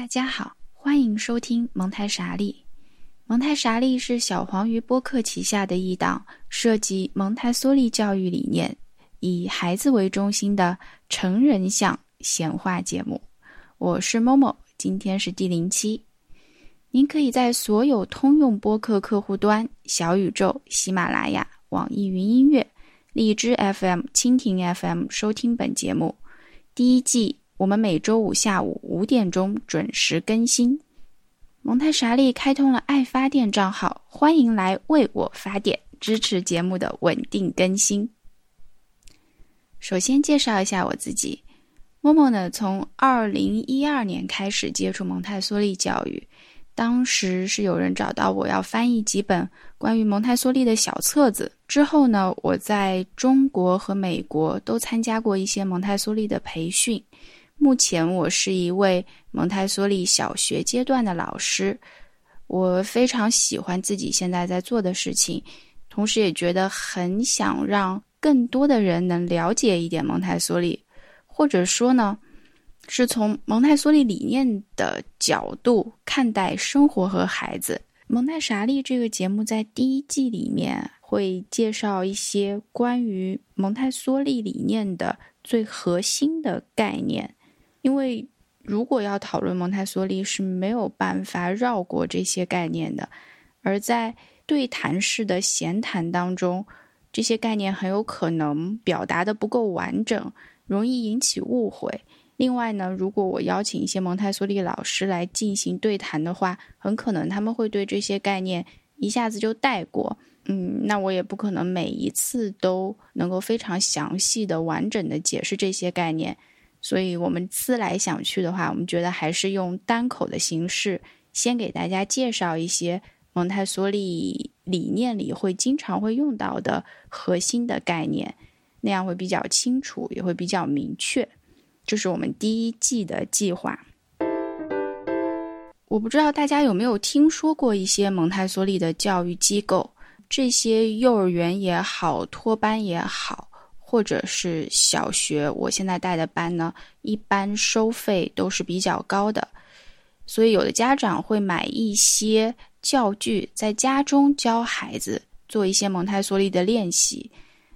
大家好，欢迎收听蒙台傻利。蒙台傻利是小黄鱼播客旗下的一档涉及蒙台梭利教育理念、以孩子为中心的成人向闲话节目。我是某某，今天是第零期。您可以在所有通用播客客户端、小宇宙、喜马拉雅、网易云音乐、荔枝 FM、蜻蜓 FM 收听本节目。第一季。我们每周五下午五点钟准时更新。蒙太莎利开通了爱发电账号，欢迎来为我发电，支持节目的稳定更新。首先介绍一下我自己，默默呢，从二零一二年开始接触蒙太梭利教育。当时是有人找到我要翻译几本关于蒙太梭利的小册子。之后呢，我在中国和美国都参加过一些蒙太梭利的培训。目前我是一位蒙台梭利小学阶段的老师，我非常喜欢自己现在在做的事情，同时也觉得很想让更多的人能了解一点蒙台梭利，或者说呢，是从蒙台梭利理念的角度看待生活和孩子。蒙台傻利这个节目在第一季里面会介绍一些关于蒙台梭利理念的最核心的概念。因为如果要讨论蒙台梭利，是没有办法绕过这些概念的。而在对谈式的闲谈当中，这些概念很有可能表达的不够完整，容易引起误会。另外呢，如果我邀请一些蒙台梭利老师来进行对谈的话，很可能他们会对这些概念一下子就带过。嗯，那我也不可能每一次都能够非常详细的、完整的解释这些概念。所以，我们思来想去的话，我们觉得还是用单口的形式，先给大家介绍一些蒙台梭利理念里会经常会用到的核心的概念，那样会比较清楚，也会比较明确。这是我们第一季的计划。我不知道大家有没有听说过一些蒙台梭利的教育机构，这些幼儿园也好，托班也好。或者是小学，我现在带的班呢，一般收费都是比较高的，所以有的家长会买一些教具，在家中教孩子做一些蒙台梭利的练习。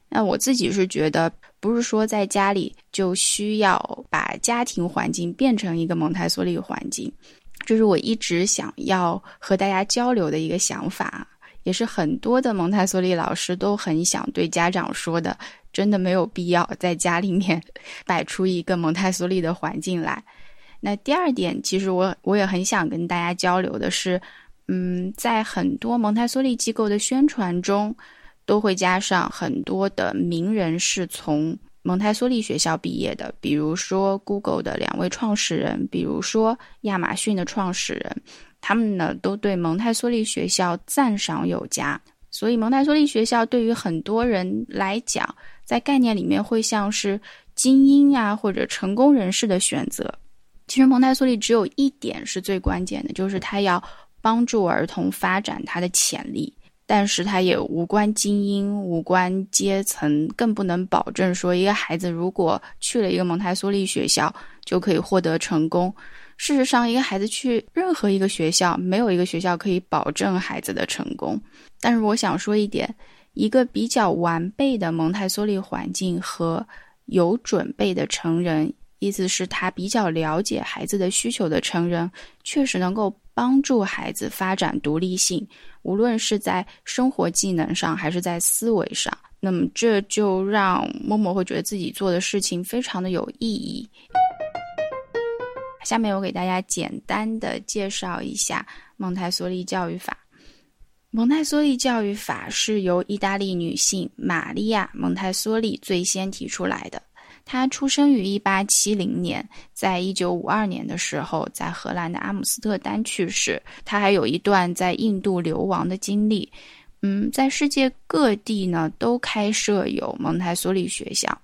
那我自己是觉得，不是说在家里就需要把家庭环境变成一个蒙台梭利环境，这是我一直想要和大家交流的一个想法，也是很多的蒙台梭利老师都很想对家长说的。真的没有必要在家里面 摆出一个蒙台梭利的环境来。那第二点，其实我我也很想跟大家交流的是，嗯，在很多蒙台梭利机构的宣传中，都会加上很多的名人是从蒙台梭利学校毕业的，比如说 Google 的两位创始人，比如说亚马逊的创始人，他们呢都对蒙台梭利学校赞赏有加。所以蒙台梭利学校对于很多人来讲，在概念里面会像是精英啊，或者成功人士的选择。其实蒙台梭利只有一点是最关键的，就是他要帮助儿童发展他的潜力。但是他也无关精英，无关阶层，更不能保证说一个孩子如果去了一个蒙台梭利学校就可以获得成功。事实上，一个孩子去任何一个学校，没有一个学校可以保证孩子的成功。但是我想说一点。一个比较完备的蒙台梭利环境和有准备的成人，意思是他比较了解孩子的需求的成人，确实能够帮助孩子发展独立性，无论是在生活技能上还是在思维上。那么这就让默默会觉得自己做的事情非常的有意义。下面我给大家简单的介绍一下蒙台梭利教育法。蒙台梭利教育法是由意大利女性玛利亚·蒙台梭利最先提出来的。她出生于1870年，在1952年的时候，在荷兰的阿姆斯特丹去世。她还有一段在印度流亡的经历。嗯，在世界各地呢，都开设有蒙台梭利学校。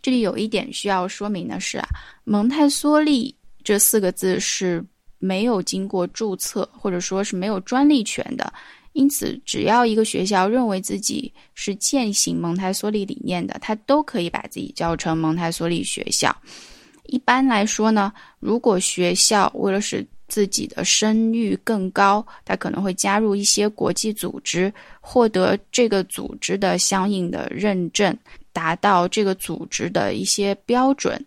这里有一点需要说明的是啊，蒙台梭利这四个字是没有经过注册，或者说是没有专利权的。因此，只要一个学校认为自己是践行蒙台梭利理念的，他都可以把自己叫成蒙台梭利学校。一般来说呢，如果学校为了使自己的声誉更高，他可能会加入一些国际组织，获得这个组织的相应的认证，达到这个组织的一些标准。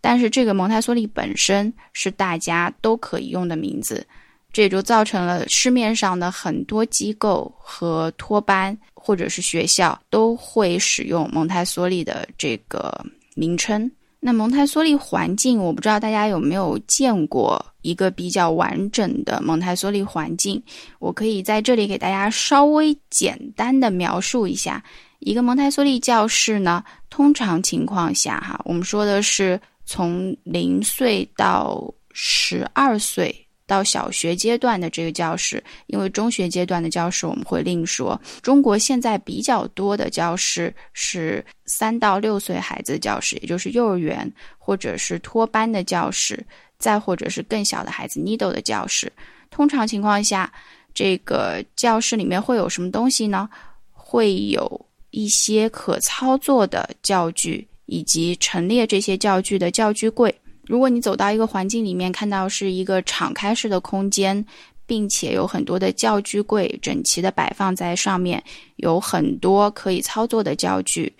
但是这个蒙台梭利本身是大家都可以用的名字，这也就造成了市面上的很多机构和托班或者是学校都会使用蒙台梭利的这个名称。那蒙台梭利环境，我不知道大家有没有见过一个比较完整的蒙台梭利环境。我可以在这里给大家稍微简单的描述一下，一个蒙台梭利教室呢，通常情况下哈，我们说的是从零岁到十二岁。到小学阶段的这个教室，因为中学阶段的教室我们会另说。中国现在比较多的教室是三到六岁孩子的教室，也就是幼儿园或者是托班的教室，再或者是更小的孩子 Nido 的教室。通常情况下，这个教室里面会有什么东西呢？会有一些可操作的教具，以及陈列这些教具的教具柜。如果你走到一个环境里面，看到是一个敞开式的空间，并且有很多的教具柜整齐的摆放在上面，有很多可以操作的教具，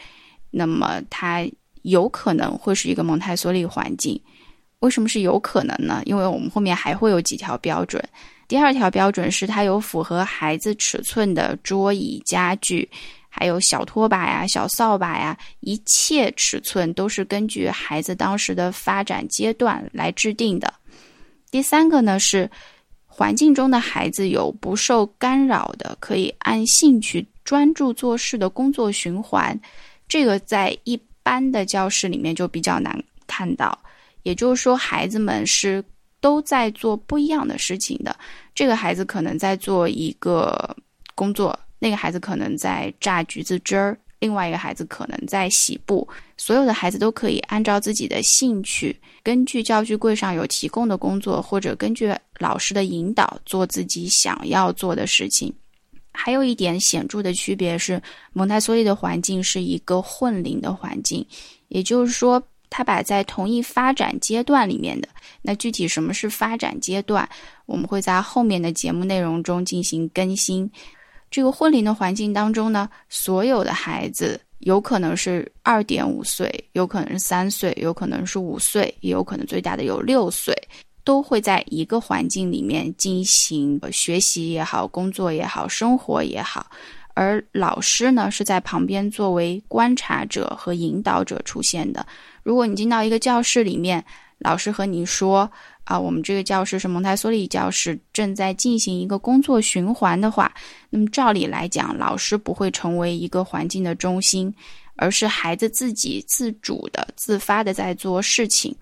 那么它有可能会是一个蒙台梭利环境。为什么是有可能呢？因为我们后面还会有几条标准。第二条标准是它有符合孩子尺寸的桌椅家具。还有小拖把呀、小扫把呀，一切尺寸都是根据孩子当时的发展阶段来制定的。第三个呢是，环境中的孩子有不受干扰的，可以按兴趣专注做事的工作循环。这个在一般的教室里面就比较难看到。也就是说，孩子们是都在做不一样的事情的。这个孩子可能在做一个工作。那个孩子可能在榨橘子汁儿，另外一个孩子可能在洗布。所有的孩子都可以按照自己的兴趣，根据教具柜上有提供的工作，或者根据老师的引导做自己想要做的事情。还有一点显著的区别是，蒙台梭利的环境是一个混龄的环境，也就是说，他把在同一发展阶段里面的那具体什么是发展阶段，我们会在后面的节目内容中进行更新。这个混龄的环境当中呢，所有的孩子有可能是二点五岁，有可能是三岁，有可能是五岁，也有可能最大的有六岁，都会在一个环境里面进行学习也好，工作也好，生活也好。而老师呢，是在旁边作为观察者和引导者出现的。如果你进到一个教室里面，老师和你说。啊，我们这个教室是蒙台梭利教室，正在进行一个工作循环的话，那么照理来讲，老师不会成为一个环境的中心，而是孩子自己自主的、自发的在做事情。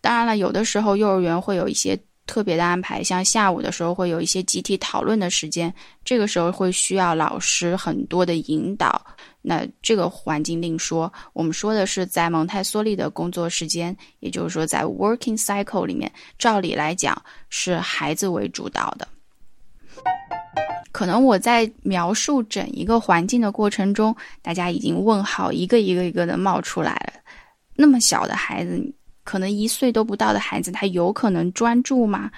当然了，有的时候幼儿园会有一些特别的安排，像下午的时候会有一些集体讨论的时间，这个时候会需要老师很多的引导。那这个环境另说，我们说的是在蒙台梭利的工作时间，也就是说在 working cycle 里面，照理来讲是孩子为主导的。可能我在描述整一个环境的过程中，大家已经问号一个一个一个的冒出来了。那么小的孩子，可能一岁都不到的孩子，他有可能专注吗？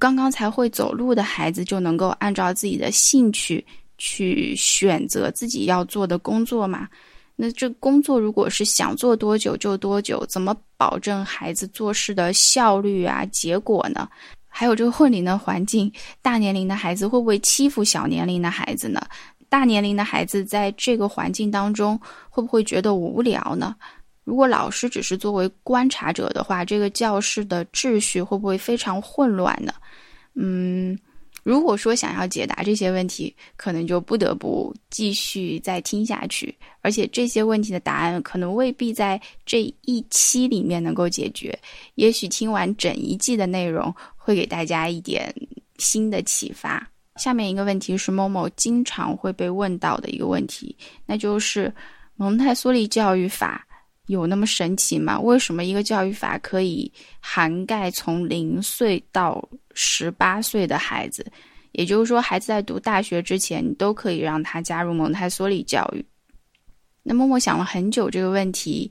刚刚才会走路的孩子就能够按照自己的兴趣？去选择自己要做的工作嘛？那这工作如果是想做多久就多久，怎么保证孩子做事的效率啊、结果呢？还有这个混龄的环境，大年龄的孩子会不会欺负小年龄的孩子呢？大年龄的孩子在这个环境当中会不会觉得无聊呢？如果老师只是作为观察者的话，这个教室的秩序会不会非常混乱呢？嗯。如果说想要解答这些问题，可能就不得不继续再听下去，而且这些问题的答案可能未必在这一期里面能够解决。也许听完整一季的内容，会给大家一点新的启发。下面一个问题是某某经常会被问到的一个问题，那就是蒙台梭利教育法。有那么神奇吗？为什么一个教育法可以涵盖从零岁到十八岁的孩子？也就是说，孩子在读大学之前，你都可以让他加入蒙台梭利教育。那么，我想了很久这个问题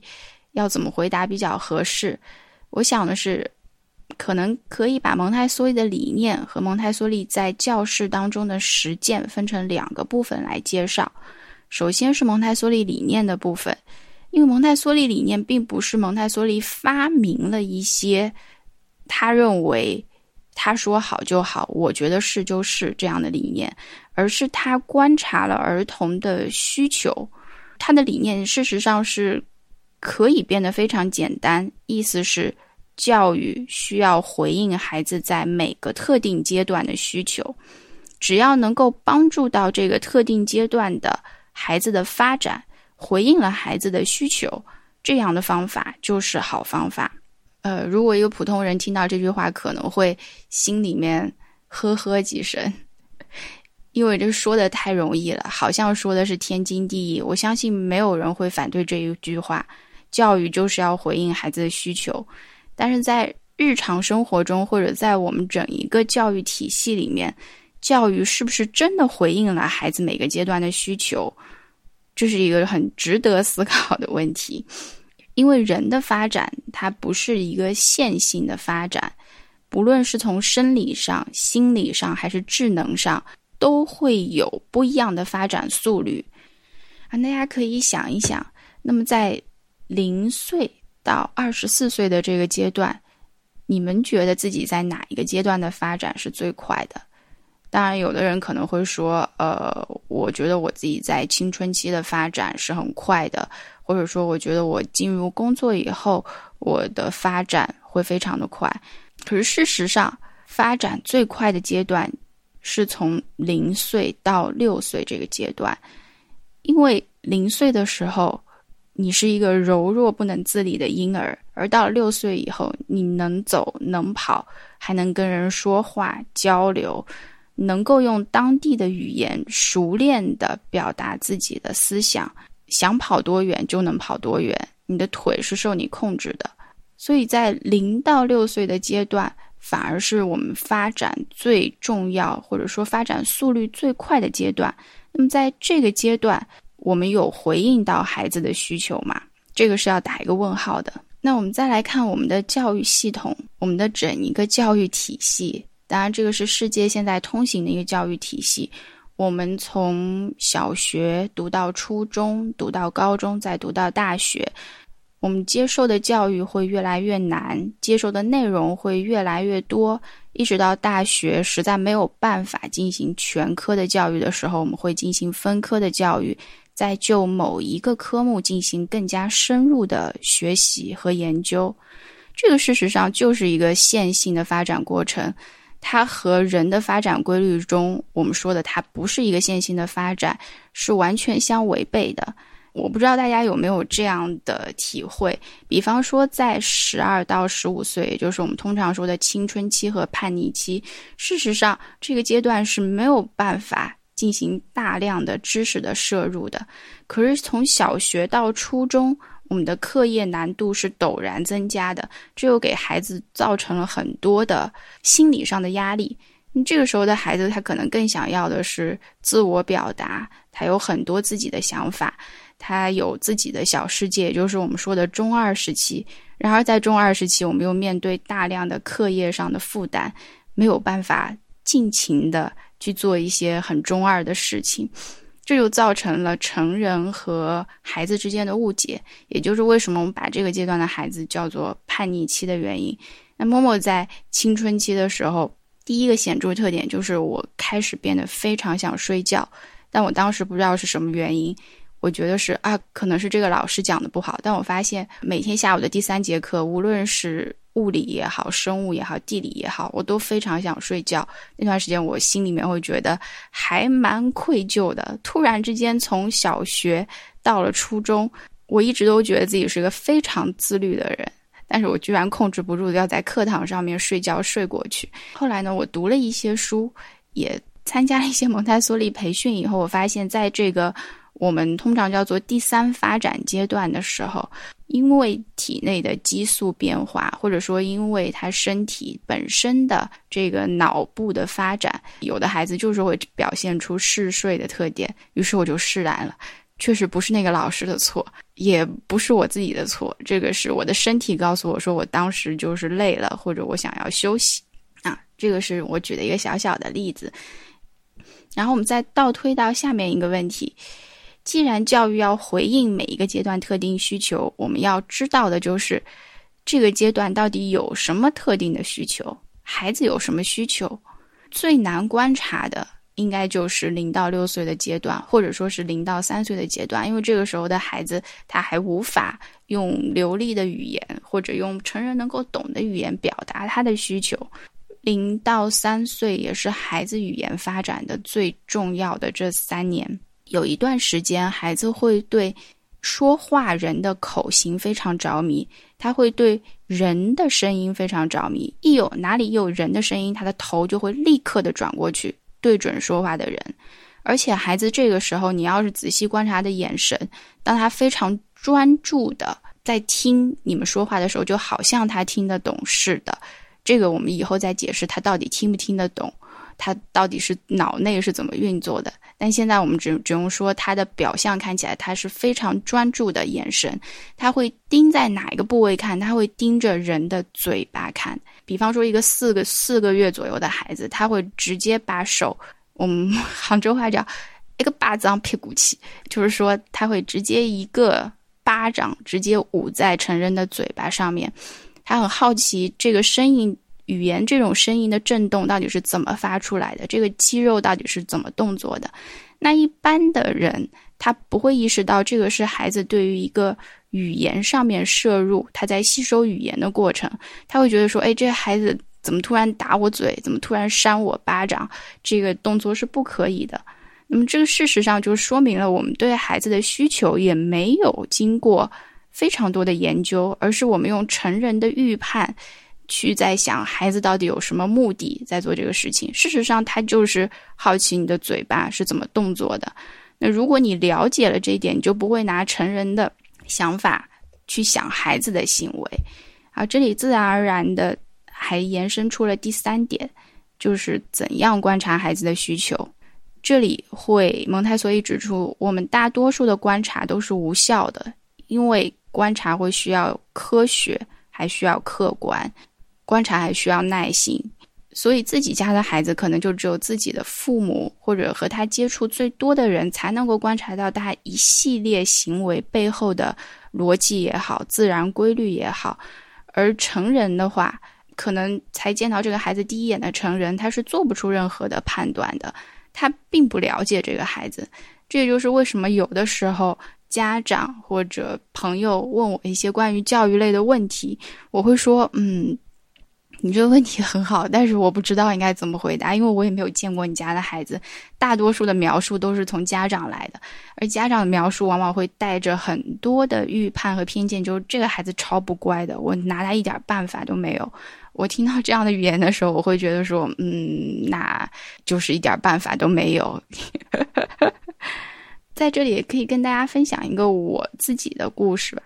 要怎么回答比较合适。我想的是，可能可以把蒙台梭利的理念和蒙台梭利在教室当中的实践分成两个部分来介绍。首先是蒙台梭利理念的部分，因为蒙台梭利理念并不是蒙台梭利发明了一些他认为他说好就好，我觉得是就是这样的理念，而是他观察了儿童的需求，他的理念事实上是。可以变得非常简单，意思是教育需要回应孩子在每个特定阶段的需求，只要能够帮助到这个特定阶段的孩子的发展，回应了孩子的需求，这样的方法就是好方法。呃，如果一个普通人听到这句话，可能会心里面呵呵几声。因为这说的太容易了，好像说的是天经地义。我相信没有人会反对这一句话。教育就是要回应孩子的需求，但是在日常生活中，或者在我们整一个教育体系里面，教育是不是真的回应了孩子每个阶段的需求？这是一个很值得思考的问题。因为人的发展，它不是一个线性的发展，不论是从生理上、心理上还是智能上，都会有不一样的发展速率。啊，大家可以想一想，那么在零岁到二十四岁的这个阶段，你们觉得自己在哪一个阶段的发展是最快的？当然，有的人可能会说，呃，我觉得我自己在青春期的发展是很快的，或者说，我觉得我进入工作以后，我的发展会非常的快。可是事实上，发展最快的阶段是从零岁到六岁这个阶段，因为零岁的时候。你是一个柔弱不能自理的婴儿，而到六岁以后，你能走能跑，还能跟人说话交流，能够用当地的语言熟练的表达自己的思想，想跑多远就能跑多远。你的腿是受你控制的，所以在零到六岁的阶段，反而是我们发展最重要，或者说发展速率最快的阶段。那么在这个阶段。我们有回应到孩子的需求吗？这个是要打一个问号的。那我们再来看我们的教育系统，我们的整一个教育体系。当然，这个是世界现在通行的一个教育体系。我们从小学读到初中，读到高中，再读到大学，我们接受的教育会越来越难，接受的内容会越来越多，一直到大学实在没有办法进行全科的教育的时候，我们会进行分科的教育。在就某一个科目进行更加深入的学习和研究，这个事实上就是一个线性的发展过程。它和人的发展规律中我们说的它不是一个线性的发展，是完全相违背的。我不知道大家有没有这样的体会？比方说，在十二到十五岁，也就是我们通常说的青春期和叛逆期，事实上这个阶段是没有办法。进行大量的知识的摄入的，可是从小学到初中，我们的课业难度是陡然增加的，这又给孩子造成了很多的心理上的压力。这个时候的孩子，他可能更想要的是自我表达，他有很多自己的想法，他有自己的小世界，就是我们说的中二时期。然而在中二时期，我们又面对大量的课业上的负担，没有办法尽情的。去做一些很中二的事情，这就造成了成人和孩子之间的误解，也就是为什么我们把这个阶段的孩子叫做叛逆期的原因。那默默在青春期的时候，第一个显著特点就是我开始变得非常想睡觉，但我当时不知道是什么原因，我觉得是啊，可能是这个老师讲的不好，但我发现每天下午的第三节课，无论是物理也好，生物也好，地理也好，我都非常想睡觉。那段时间，我心里面会觉得还蛮愧疚的。突然之间，从小学到了初中，我一直都觉得自己是个非常自律的人，但是我居然控制不住要在课堂上面睡觉睡过去。后来呢，我读了一些书，也参加了一些蒙台梭利培训以后，我发现在这个。我们通常叫做第三发展阶段的时候，因为体内的激素变化，或者说因为他身体本身的这个脑部的发展，有的孩子就是会表现出嗜睡的特点。于是我就释然了，确实不是那个老师的错，也不是我自己的错，这个是我的身体告诉我说，我当时就是累了，或者我想要休息啊。这个是我举的一个小小的例子。然后我们再倒推到下面一个问题：既然教育要回应每一个阶段特定需求，我们要知道的就是这个阶段到底有什么特定的需求，孩子有什么需求。最难观察的应该就是零到六岁的阶段，或者说是零到三岁的阶段，因为这个时候的孩子他还无法用流利的语言或者用成人能够懂的语言表达他的需求。零到三岁也是孩子语言发展的最重要的这三年，有一段时间孩子会对说话人的口型非常着迷，他会对人的声音非常着迷。一有哪里有人的声音，他的头就会立刻的转过去，对准说话的人。而且孩子这个时候，你要是仔细观察他的眼神，当他非常专注的在听你们说话的时候，就好像他听得懂似的。这个我们以后再解释他到底听不听得懂，他到底是脑内是怎么运作的。但现在我们只只用说他的表象看起来他是非常专注的眼神，他会盯在哪一个部位看？他会盯着人的嘴巴看。比方说一个四个四个月左右的孩子，他会直接把手，我们 杭州话叫一个巴掌屁股起，就是说他会直接一个巴掌直接捂在成人的嘴巴上面。他很好奇这个声音语言这种声音的震动到底是怎么发出来的，这个肌肉到底是怎么动作的？那一般的人他不会意识到这个是孩子对于一个语言上面摄入，他在吸收语言的过程，他会觉得说，哎，这孩子怎么突然打我嘴，怎么突然扇我巴掌，这个动作是不可以的。那么这个事实上就说明了我们对孩子的需求也没有经过。非常多的研究，而是我们用成人的预判，去在想孩子到底有什么目的在做这个事情。事实上，他就是好奇你的嘴巴是怎么动作的。那如果你了解了这一点，你就不会拿成人的想法去想孩子的行为。啊，这里自然而然的还延伸出了第三点，就是怎样观察孩子的需求。这里会蒙台梭利指出，我们大多数的观察都是无效的，因为。观察会需要科学，还需要客观，观察还需要耐心，所以自己家的孩子可能就只有自己的父母或者和他接触最多的人才能够观察到他一系列行为背后的逻辑也好，自然规律也好。而成人的话，可能才见到这个孩子第一眼的成人，他是做不出任何的判断的，他并不了解这个孩子。这也就是为什么有的时候。家长或者朋友问我一些关于教育类的问题，我会说：“嗯，你这个问题很好，但是我不知道应该怎么回答，因为我也没有见过你家的孩子。大多数的描述都是从家长来的，而家长的描述往往会带着很多的预判和偏见，就是这个孩子超不乖的，我拿他一点办法都没有。我听到这样的语言的时候，我会觉得说：嗯，那就是一点办法都没有。”在这里也可以跟大家分享一个我自己的故事吧。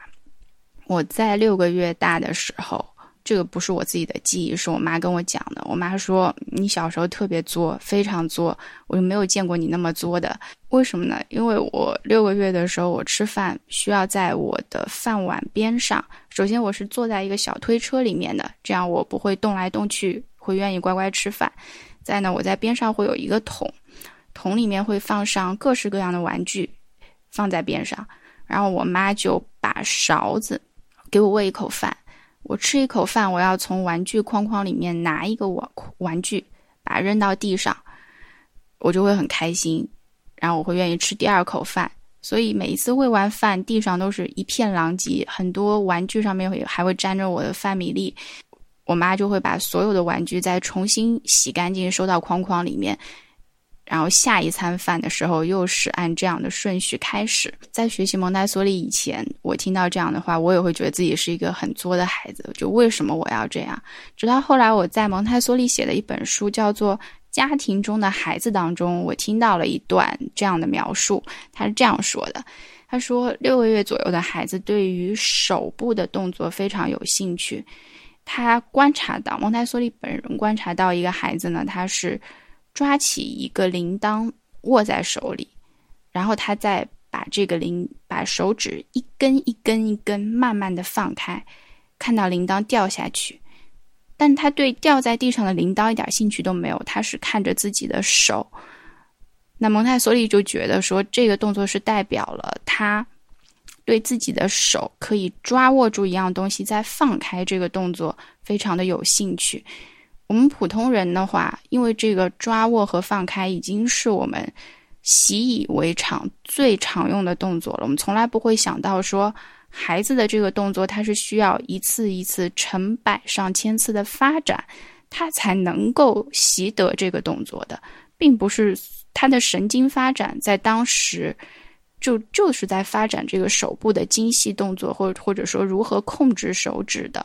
我在六个月大的时候，这个不是我自己的记忆，是我妈跟我讲的。我妈说你小时候特别作，非常作，我就没有见过你那么作的。为什么呢？因为我六个月的时候，我吃饭需要在我的饭碗边上。首先我是坐在一个小推车里面的，这样我不会动来动去，会愿意乖乖吃饭。再呢，我在边上会有一个桶。桶里面会放上各式各样的玩具，放在边上，然后我妈就把勺子给我喂一口饭。我吃一口饭，我要从玩具框框里面拿一个玩玩具，把它扔到地上，我就会很开心，然后我会愿意吃第二口饭。所以每一次喂完饭，地上都是一片狼藉，很多玩具上面会还会沾着我的饭米粒。我妈就会把所有的玩具再重新洗干净，收到框框里面。然后下一餐饭的时候，又是按这样的顺序开始。在学习蒙台梭利以前，我听到这样的话，我也会觉得自己是一个很作的孩子。就为什么我要这样？直到后来我在蒙台梭利写的一本书叫做《家庭中的孩子》当中，我听到了一段这样的描述。他是这样说的：“他说，六个月左右的孩子对于手部的动作非常有兴趣。他观察到蒙台梭利本人观察到一个孩子呢，他是。”抓起一个铃铛握在手里，然后他再把这个铃，把手指一根一根一根慢慢的放开，看到铃铛掉下去，但他对掉在地上的铃铛一点兴趣都没有，他是看着自己的手。那蒙台梭利就觉得说，这个动作是代表了他对自己的手可以抓握住一样东西再放开这个动作非常的有兴趣。我们普通人的话，因为这个抓握和放开已经是我们习以为常、最常用的动作了。我们从来不会想到说，孩子的这个动作，它是需要一次一次、成百上千次的发展，他才能够习得这个动作的，并不是他的神经发展在当时就就是在发展这个手部的精细动作，或或者说如何控制手指的。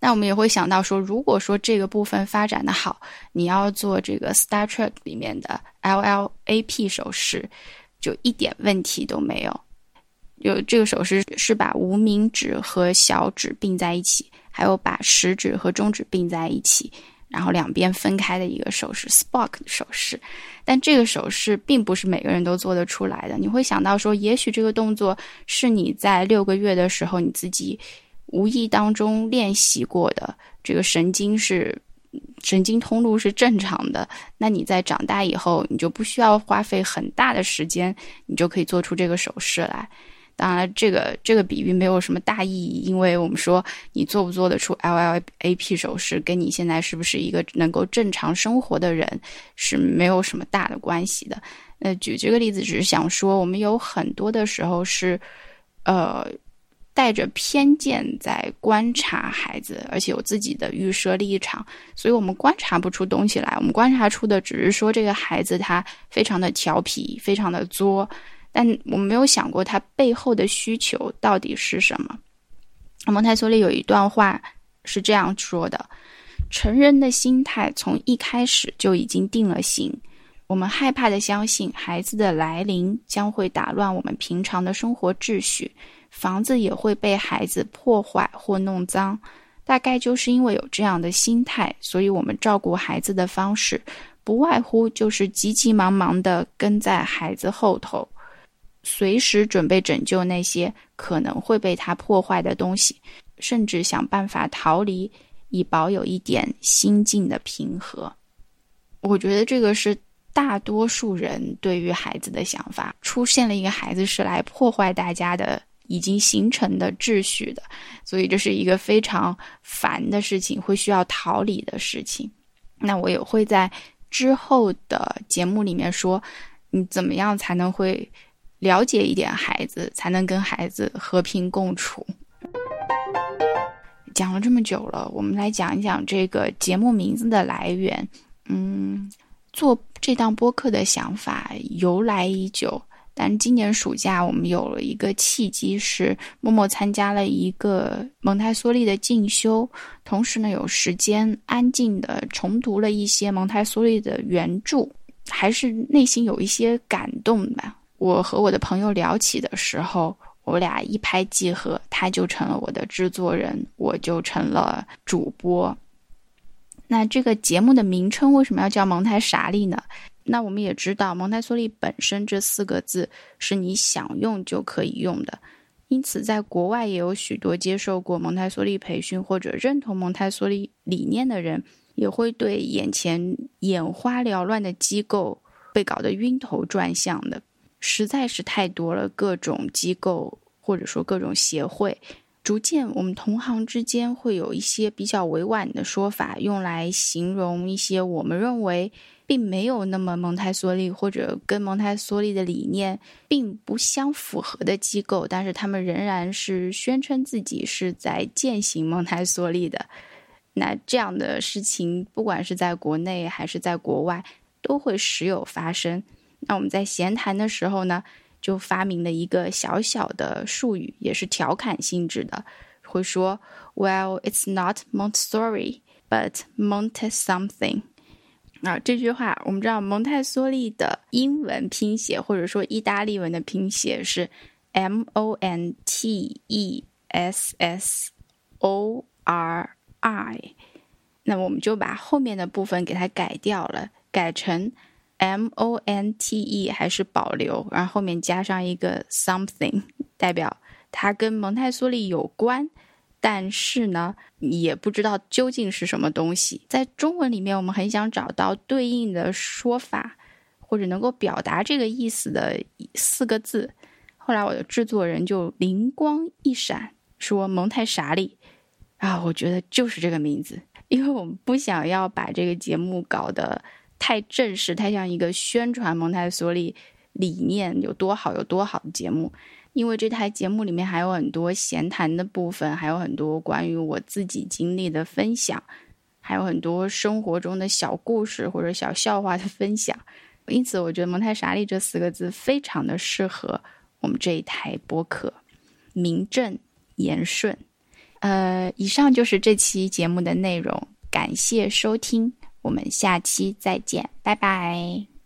那我们也会想到说，如果说这个部分发展的好，你要做这个 Star Trek 里面的 L L A P 手势，就一点问题都没有。有这个手势是把无名指和小指并在一起，还有把食指和中指并在一起，然后两边分开的一个手势 Spock 手势。但这个手势并不是每个人都做得出来的。你会想到说，也许这个动作是你在六个月的时候你自己。无意当中练习过的这个神经是神经通路是正常的，那你在长大以后，你就不需要花费很大的时间，你就可以做出这个手势来。当然，这个这个比喻没有什么大意义，因为我们说你做不做得出 L L A P 手势，跟你现在是不是一个能够正常生活的人是没有什么大的关系的。那举这个例子，只是想说，我们有很多的时候是，呃。带着偏见在观察孩子，而且有自己的预设立场，所以我们观察不出东西来。我们观察出的只是说这个孩子他非常的调皮，非常的作，但我们没有想过他背后的需求到底是什么。蒙台梭利有一段话是这样说的：成人的心态从一开始就已经定了型。我们害怕的相信孩子的来临将会打乱我们平常的生活秩序。房子也会被孩子破坏或弄脏，大概就是因为有这样的心态，所以我们照顾孩子的方式，不外乎就是急急忙忙地跟在孩子后头，随时准备拯救那些可能会被他破坏的东西，甚至想办法逃离，以保有一点心境的平和。我觉得这个是大多数人对于孩子的想法。出现了一个孩子是来破坏大家的。已经形成的秩序的，所以这是一个非常烦的事情，会需要逃离的事情。那我也会在之后的节目里面说，你怎么样才能会了解一点孩子，才能跟孩子和平共处。讲了这么久了，我们来讲一讲这个节目名字的来源。嗯，做这档播客的想法由来已久。但今年暑假，我们有了一个契机，是默默参加了一个蒙台梭利的进修，同时呢，有时间安静的重读了一些蒙台梭利的原著，还是内心有一些感动吧。我和我的朋友聊起的时候，我俩一拍即合，他就成了我的制作人，我就成了主播。那这个节目的名称为什么要叫蒙台傻利呢？那我们也知道，蒙台梭利本身这四个字是你想用就可以用的，因此在国外也有许多接受过蒙台梭利培训或者认同蒙台梭利理念的人，也会对眼前眼花缭乱的机构被搞得晕头转向的，实在是太多了，各种机构或者说各种协会，逐渐我们同行之间会有一些比较委婉的说法，用来形容一些我们认为。并没有那么蒙台梭利或者跟蒙台梭利的理念并不相符合的机构，但是他们仍然是宣称自己是在践行蒙台梭利的。那这样的事情，不管是在国内还是在国外，都会时有发生。那我们在闲谈的时候呢，就发明了一个小小的术语，也是调侃性质的，会说：“Well, it's not Montessori, but Montes something。”啊，这句话我们知道，蒙台梭利的英文拼写或者说意大利文的拼写是 M O N T E S S O R I，那我们就把后面的部分给它改掉了，改成 M O N T E 还是保留，然后后面加上一个 something，代表它跟蒙台梭利有关，但是呢，也不知道究竟是什么东西。在中文里面，我们很想找到对应的说法，或者能够表达这个意思的四个字。后来我的制作人就灵光一闪，说蒙太傻利啊，我觉得就是这个名字，因为我们不想要把这个节目搞得。太正式，太像一个宣传蒙台梭利理念有多好有多好的节目。因为这台节目里面还有很多闲谈的部分，还有很多关于我自己经历的分享，还有很多生活中的小故事或者小笑话的分享。因此，我觉得“蒙太傻利”这四个字非常的适合我们这一台播客，名正言顺。呃，以上就是这期节目的内容，感谢收听。我们下期再见，拜拜。